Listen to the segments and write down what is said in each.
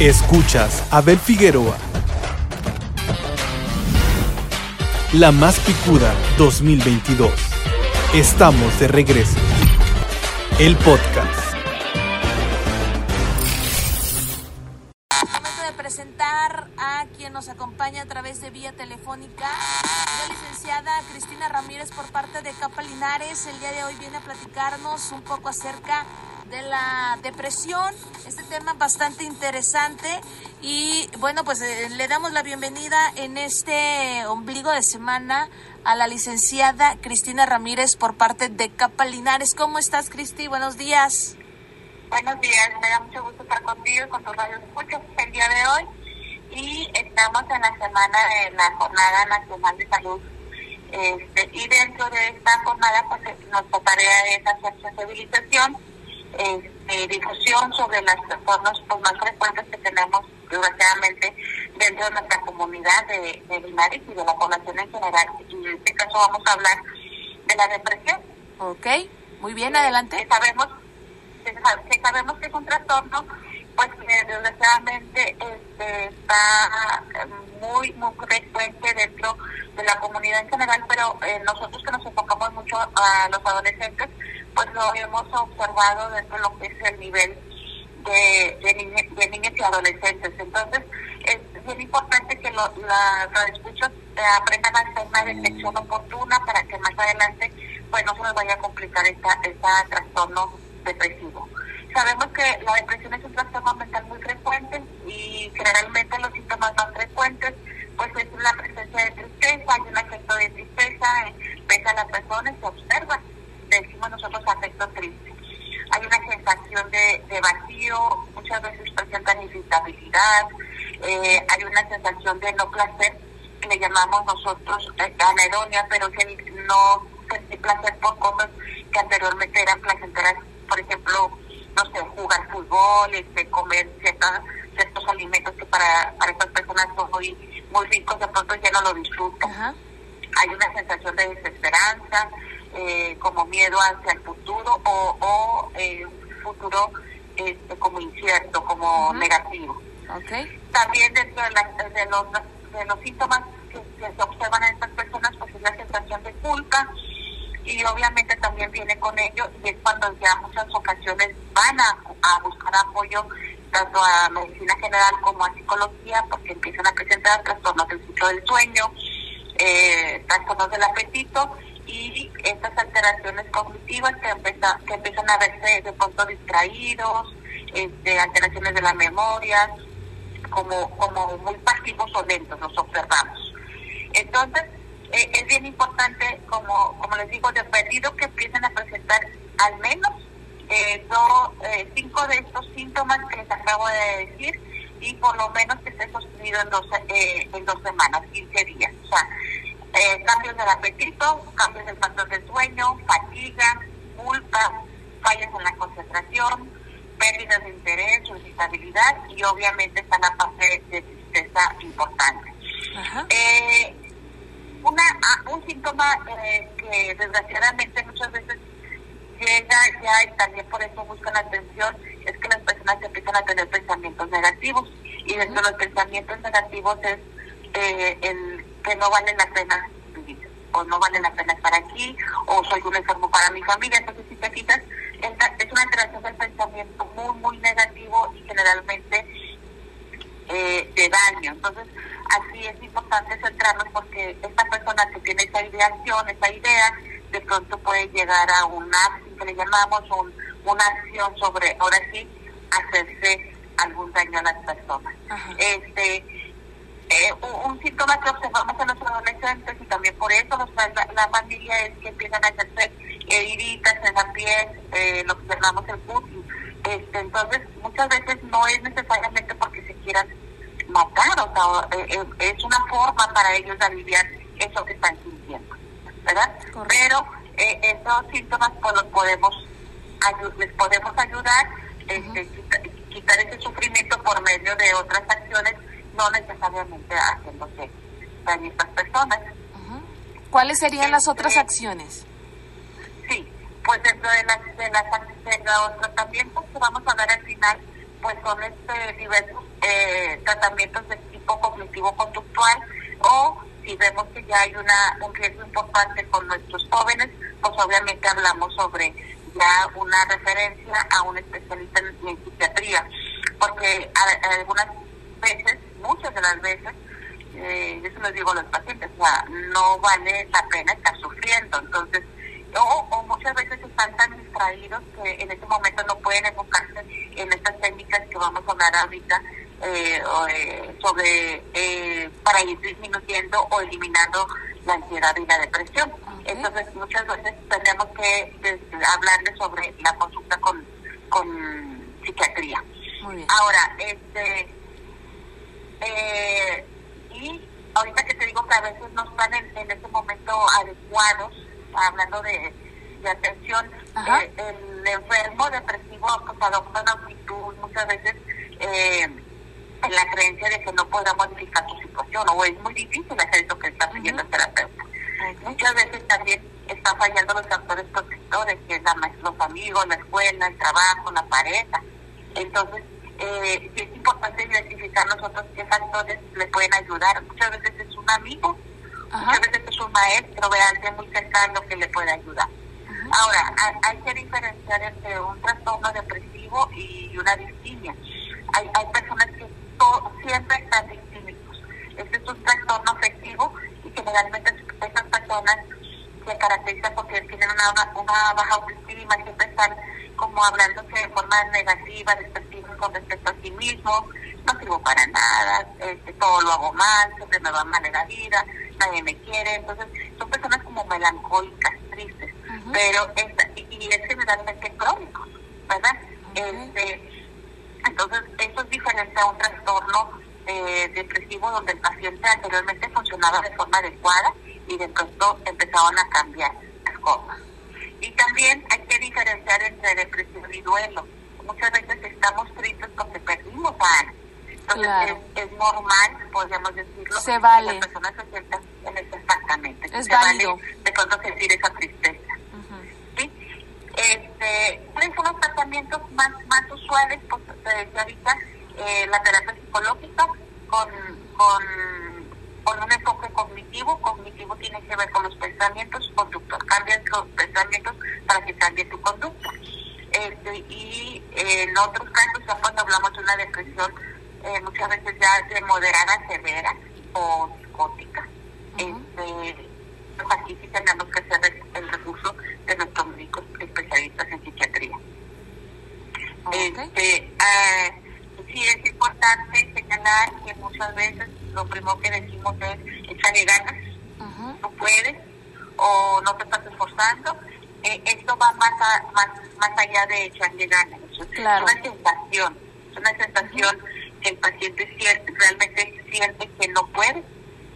Escuchas Abel Figueroa. La más picuda 2022. Estamos de regreso. El podcast. Momento de presentar a quien nos acompaña a través de vía telefónica, la licenciada Cristina Ramírez por parte de Capa Linares. El día de hoy viene a platicarnos un poco acerca la depresión, este tema bastante interesante y bueno, pues eh, le damos la bienvenida en este ombligo de semana a la licenciada Cristina Ramírez por parte de Capa Linares. ¿Cómo estás, Cristi? Buenos días. Buenos días, me da mucho gusto estar contigo con tu radio escuchas el día de hoy y estamos en la semana de la Jornada Nacional de Salud este, y dentro de esta jornada pues nuestra tarea es hacer sensibilización este, difusión sobre las formas pues, más frecuentes que tenemos desgraciadamente dentro de nuestra comunidad de, de Linares y de la población en general. Y en este caso vamos a hablar de la depresión. Ok, muy bien, adelante. Que sabemos, que sabemos que es un trastorno pues que desgraciadamente este, está muy, muy frecuente dentro de la comunidad en general, pero eh, nosotros que nos enfocamos mucho a los adolescentes, pues lo hemos observado dentro de lo que es el nivel de, de, de niños y adolescentes. Entonces, es bien importante que los escuchos eh, aprendan a hacer una detección oportuna para que más adelante pues no se les vaya a complicar esta, esta trastorno depresivo. Sabemos que la depresión es un trastorno mental muy frecuente y generalmente los síntomas más frecuentes pues es la presencia de tristeza, hay un afecto de tristeza, eh, pesa a la persona y se observa decimos nosotros afecto triste. Hay una sensación de, de vacío, muchas veces presentan irritabilidad, eh, hay una sensación de no placer, que le llamamos nosotros eh, anedonia, pero que no sentir placer por cosas que anteriormente eran placenteras, por ejemplo, no sé, jugar fútbol, este, comer ciertas, ciertos alimentos que para, para estas personas son muy, muy ricos, de pronto ya no lo disfrutan. Hay una sensación de desesperanza, eh, como miedo hacia el futuro o, o eh, un futuro este, como incierto, como negativo. Okay. También dentro de, la, de, los, de los síntomas que, se observan en estas personas, pues es la sensación de culpa y obviamente también viene con ello y es cuando ya muchas ocasiones van a, a buscar apoyo tanto a medicina general como a psicología porque empiezan a presentar trastornos del ciclo del sueño, eh, trastornos del apetito y estas alteraciones cognitivas que, empieza, que empiezan a verse de pronto distraídos, este, alteraciones de la memoria, como, como muy pasivos o lentos, los observamos. Entonces, eh, es bien importante, como, como les digo, de perdido que empiecen a presentar al menos eh, dos, eh, cinco de estos síntomas que les acabo de decir y por lo menos que esté sostenido en dos, eh, en dos semanas, 15 días. O sea, eh, cambios del apetito, cambios del patrón del sueño, fatiga, culpa, fallas en la concentración, pérdidas de interés, irritabilidad y obviamente está la parte de tristeza importante. Eh, una, un síntoma eh, que desgraciadamente muchas veces llega ya y también por eso buscan atención es que las personas empiezan a tener pensamientos negativos y dentro de los pensamientos negativos es eh, el que no vale la pena vivir, o no vale la pena estar aquí, o soy un enfermo para mi familia. Entonces, si te fijas, es una alteración del pensamiento muy, muy negativo y generalmente eh, de daño. Entonces, así es importante centrarnos porque esta persona que tiene esa ideación, esa idea, de pronto puede llegar a una, que le llamamos un, una acción sobre, ahora sí, hacerse algún daño a las personas. Ajá. Este eh, un, un, síntoma que observamos en los adolescentes y también por eso los, la, la, familia es que empiezan a hacerse heridas en la piel, eh, lo que llamamos el pussy. Este, entonces, muchas veces no es necesariamente porque se quieran matar, o sea, eh, es una forma para ellos de aliviar eso que están sintiendo, ¿verdad? Correcto. Pero eh, esos síntomas pues los podemos les podemos ayudar, este, uh -huh. quitar ese sufrimiento por medio de otras acciones no necesariamente haciéndose daño a estas personas. Uh -huh. ¿Cuáles serían este, las otras acciones? Pues dentro de las de, las, de los tratamientos que vamos a ver al final pues son este, diversos eh, tratamientos de tipo cognitivo-conductual o si vemos que ya hay una, un riesgo importante con nuestros jóvenes, pues obviamente hablamos sobre ya una referencia a un especialista en, psiquiatría, porque algunas veces, muchas de las veces, eh, yo se digo a los pacientes, o sea, no vale la pena estar sufriendo, entonces, distraídos que en ese momento no pueden enfocarse en estas técnicas que vamos a hablar ahorita eh, eh, sobre eh, para ir disminuyendo o eliminando la ansiedad y la depresión. Entonces muchas veces tenemos que hablarle sobre la consulta con, con psiquiatría. Ahora, este eh, y ahorita que te digo que a veces no están en, en ese momento adecuados, hablando de, atención, eh, el enfermo depresivo pues adopta una actitud muchas veces eh, en la creencia de que no podrá modificar su situación o es muy difícil hacer eso que está pidiendo el terapeuta. Muchas veces también están fallando los factores protectores, que es los amigos, la escuela, el trabajo, la pareja. Entonces, eh, es importante identificar nosotros qué factores le pueden ayudar. Muchas veces es un amigo, muchas veces es un maestro, ve alguien muy cercano que le puede ayudar. Ahora, hay, que diferenciar entre un trastorno depresivo y una distimia. Hay, personas que siempre están distímicos. Este es un trastorno afectivo y generalmente esas personas se caracterizan porque tienen una, una baja autoestima, siempre están como hablándose de forma negativa, despectiva con respecto a sí mismo, no sirvo para nada, este, todo lo hago mal, siempre me va mal en la vida, nadie me quiere, entonces son personas como melancólicas, tristes, pero esta, y, es generalmente crónico, ¿verdad? Este, entonces eso es diferente a un trastorno eh, depresivo donde el paciente anteriormente funcionaba de forma adecuada y de pronto empezaban a cambiar las cosas. Y también hay que diferenciar entre depresión y duelo. Muchas veces estamos tristes porque perdimos a alguien. Entonces es, normal, podríamos decirlo, se vale. que la persona se sienta en exactamente. Es se válido. vale de pronto sentir esa tristeza. Este, ¿Cuáles son los tratamientos más, más usuales? Pues te decía ahorita, eh, la terapia psicológica con, con con un enfoque cognitivo. Cognitivo tiene que ver con los pensamientos, conductos. Cambian los pensamientos para que cambie tu conducta. Este, y en otros casos, ya cuando hablamos de una depresión, eh, muchas veces ya de moderada severa o psicótica, este, pues aquí sí tenemos que hacer el recurso de nuestros médicos especialistas en psiquiatría. Este, eh, sí es importante señalar que muchas veces lo primero que decimos es échale ganas, no puedes o no te estás esforzando. Eh, esto va más, más, más allá de echarle ganas. Es una sensación, es una sensación que el paciente siente, realmente siente que no puede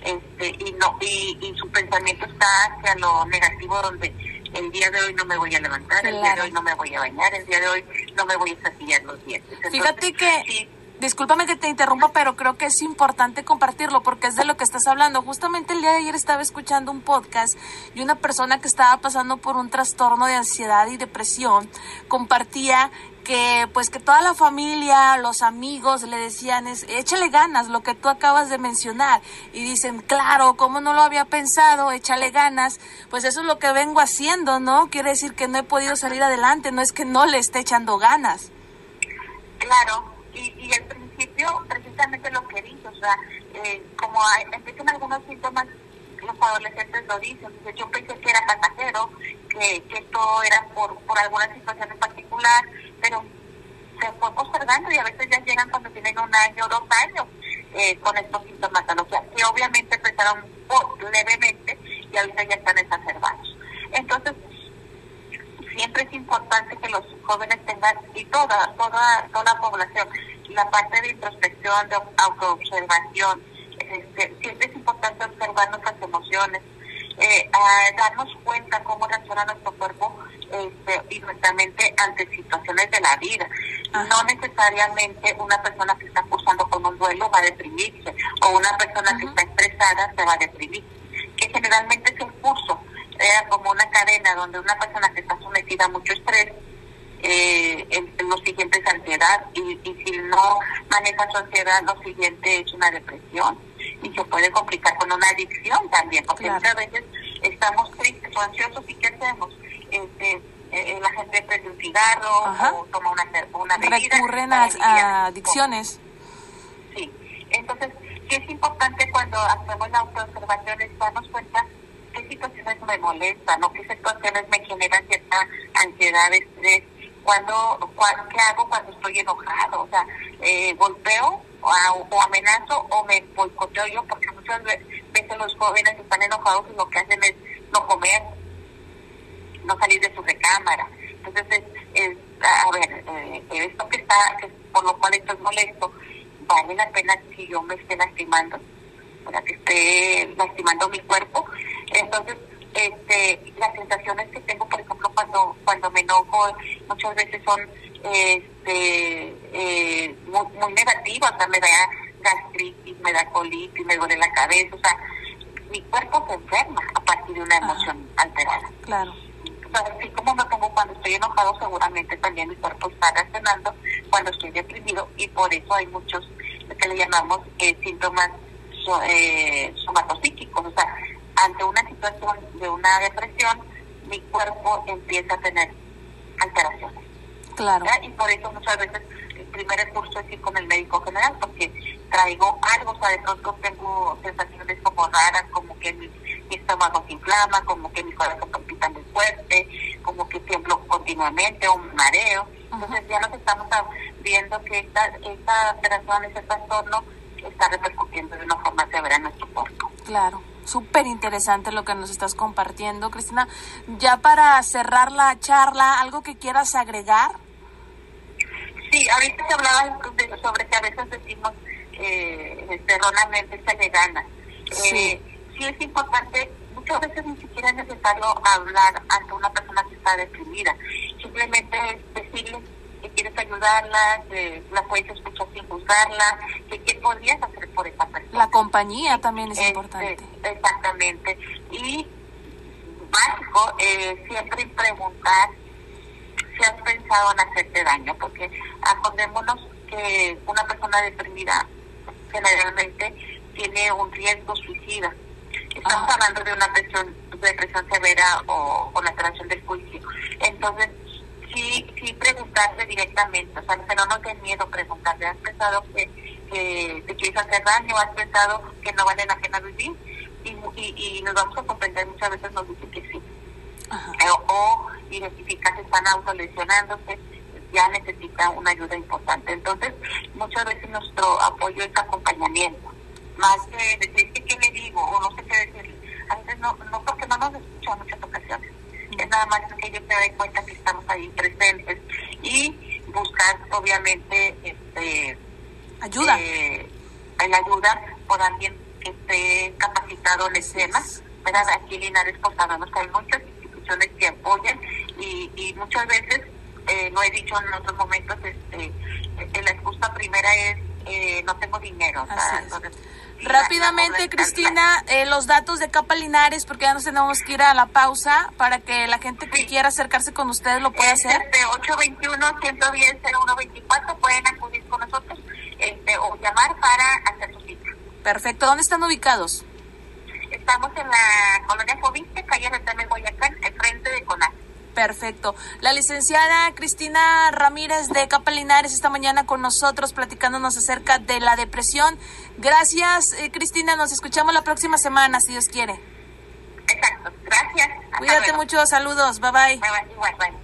este, y, no, y, su pensamiento está hacia lo negativo donde el día de hoy no me voy a levantar, el día de hoy no me voy a bañar, el día de hoy no me voy a cepillar los dientes. Fíjate que discúlpame que te interrumpa, pero creo que es importante compartirlo porque es de lo que estás hablando. Justamente el día de ayer estaba escuchando un podcast y una persona que estaba pasando por un trastorno de ansiedad y depresión compartía que pues que toda la familia, los amigos le decían es échale ganas, lo que tú acabas de mencionar y dicen, "Claro, como no lo había pensado, échale ganas." Pues eso es lo que vengo haciendo, ¿no? Quiere decir que no he podido salir adelante, no es que no le esté echando ganas. Claro, y, y al principio, precisamente lo que dice, o sea, eh, como empiezan algunos síntomas, los adolescentes lo dicen. yo pensé que era pasajero, que, que esto era por, por alguna situación en particular, pero se fue postergando y a veces ya llegan cuando tienen un año o dos años eh, con estos síntomas, que obviamente empezaron levemente y ahorita ya están exacerbados. Entonces, siempre es importante que los jóvenes tengan, y toda, toda, toda la población, la parte de introspección, de autoobservación, este, siempre es importante observar nuestras emociones, eh, darnos cuenta cómo reacciona nuestro cuerpo este, y nuestra mente ante situaciones de la vida. No necesariamente una persona que está cursando con un duelo va a deprimirse o una persona que está estresada se va a deprimir, que generalmente es el curso era como una cadena donde una persona que está sometida a mucho estrés eh, en, lo siguiente es ansiedad y, si no maneja su ansiedad, lo siguiente es una depresión y se puede complicar con una adicción también, porque muchas veces estamos tristes o ansiosos y ¿qué hacemos? Este, eh, la gente prende un cigarro o toma una, una bebida. Recurren a, adicciones. Sí, entonces, ¿qué es importante cuando hacemos la autoobservación? Es darnos cuenta qué situaciones me molestan o qué situaciones me generan cierta ansiedad, estrés, cuando, qué hago cuando estoy enojado, o sea, eh, golpeo o, amenazo o me boicoteo yo, porque muchas veces los jóvenes están enojados y lo que hacen es no comer, no salir de su recámara. Entonces, es, a ver, eh, esto que está, que por lo cual estoy molesto, vale la pena si yo me esté lastimando, para que esté lastimando mi cuerpo. Entonces, este, las sensaciones que tengo, por ejemplo, cuando cuando me enojo, muchas veces son este, eh, muy, negativas, o sea, me da gastritis, me da colitis, me duele la cabeza, o sea, mi cuerpo se enferma a partir de una emoción alterada. Claro. así como me pongo cuando estoy enojado, seguramente también mi cuerpo está reaccionando cuando estoy deprimido y por eso hay muchos lo que le llamamos eh, síntomas eh, somatopsíquicos, o sea, ante una situación de una depresión, mi cuerpo empieza a tener alteraciones. Claro. Y por eso muchas veces el primer recurso es ir con el médico general, porque traigo algo, o sea, de pronto tengo sensaciones como raras, como que mi, estómago se inflama, como que mi corazón palpita muy fuerte, como que tiemblo continuamente o un mareo. Entonces ya nos estamos viendo que esta, esta alteración, ese trastorno, está repercutiendo de una forma severa en nuestro cuerpo. Claro súper interesante lo que nos estás compartiendo. Cristina, ya para cerrar la charla, ¿algo que quieras agregar? Sí, ahorita se hablaba sobre que a veces decimos eh, erróneamente se le gana. Sí. Eh, sí es importante, muchas veces ni siquiera es necesario hablar ante una persona que está deprimida. Simplemente es decirle que quieres ayudarla, que la puedes escuchar sin juzgarla, que qué podrías hacer por esa persona. La compañía también es este, importante. Exactamente. Y básico, eh, siempre preguntar si has pensado en hacerte daño, porque acordémonos que una persona deprimida generalmente tiene un riesgo suicida. Estamos ah. hablando de una depresión, depresión severa o, o la traición del juicio. Entonces, sí, sí preguntarle directamente, o sea, pero no ten miedo preguntarle, ¿has pensado que, que te quieres hacer daño? ¿Has pensado que no vale la pena vivir? Y, y, nos vamos a comprender, muchas veces nos dicen que sí. Eh, o, identificar que están autolesionándose, ya necesita una ayuda importante. Entonces, muchas veces nuestro apoyo es acompañamiento, más que decir qué le digo o no sé qué decirle. A veces no, no porque no nos escuchan muchas ocasiones es nada más que yo te doy cuenta que estamos ahí presentes y buscar obviamente este ayuda eh, la ayuda por alguien que esté capacitado en el tema ¿verdad? aquí en Linares pues sabemos que hay muchas instituciones que apoyan y, y muchas veces eh, lo he dicho en otros momentos este eh, la excusa primera es eh, no tengo dinero entonces Rápidamente, Cristina, eh, los datos de Capa Linares, porque ya nos tenemos que ir a la pausa para que la gente que quiera acercarse con ustedes lo pueda hacer. Este 821-110-0124 pueden acudir con nosotros este, o llamar para hacer su cita. Perfecto. ¿Dónde están ubicados? Estamos en la colonia Fobiste, calle Retame, Guayacán, frente de CONAC. Perfecto. La licenciada Cristina Ramírez de Capelinares esta mañana con nosotros platicándonos acerca de la depresión. Gracias, eh, Cristina. Nos escuchamos la próxima semana, si Dios quiere. Exacto. Gracias. Cuídate mucho. Saludos. Bye bye. Bye bye. bye.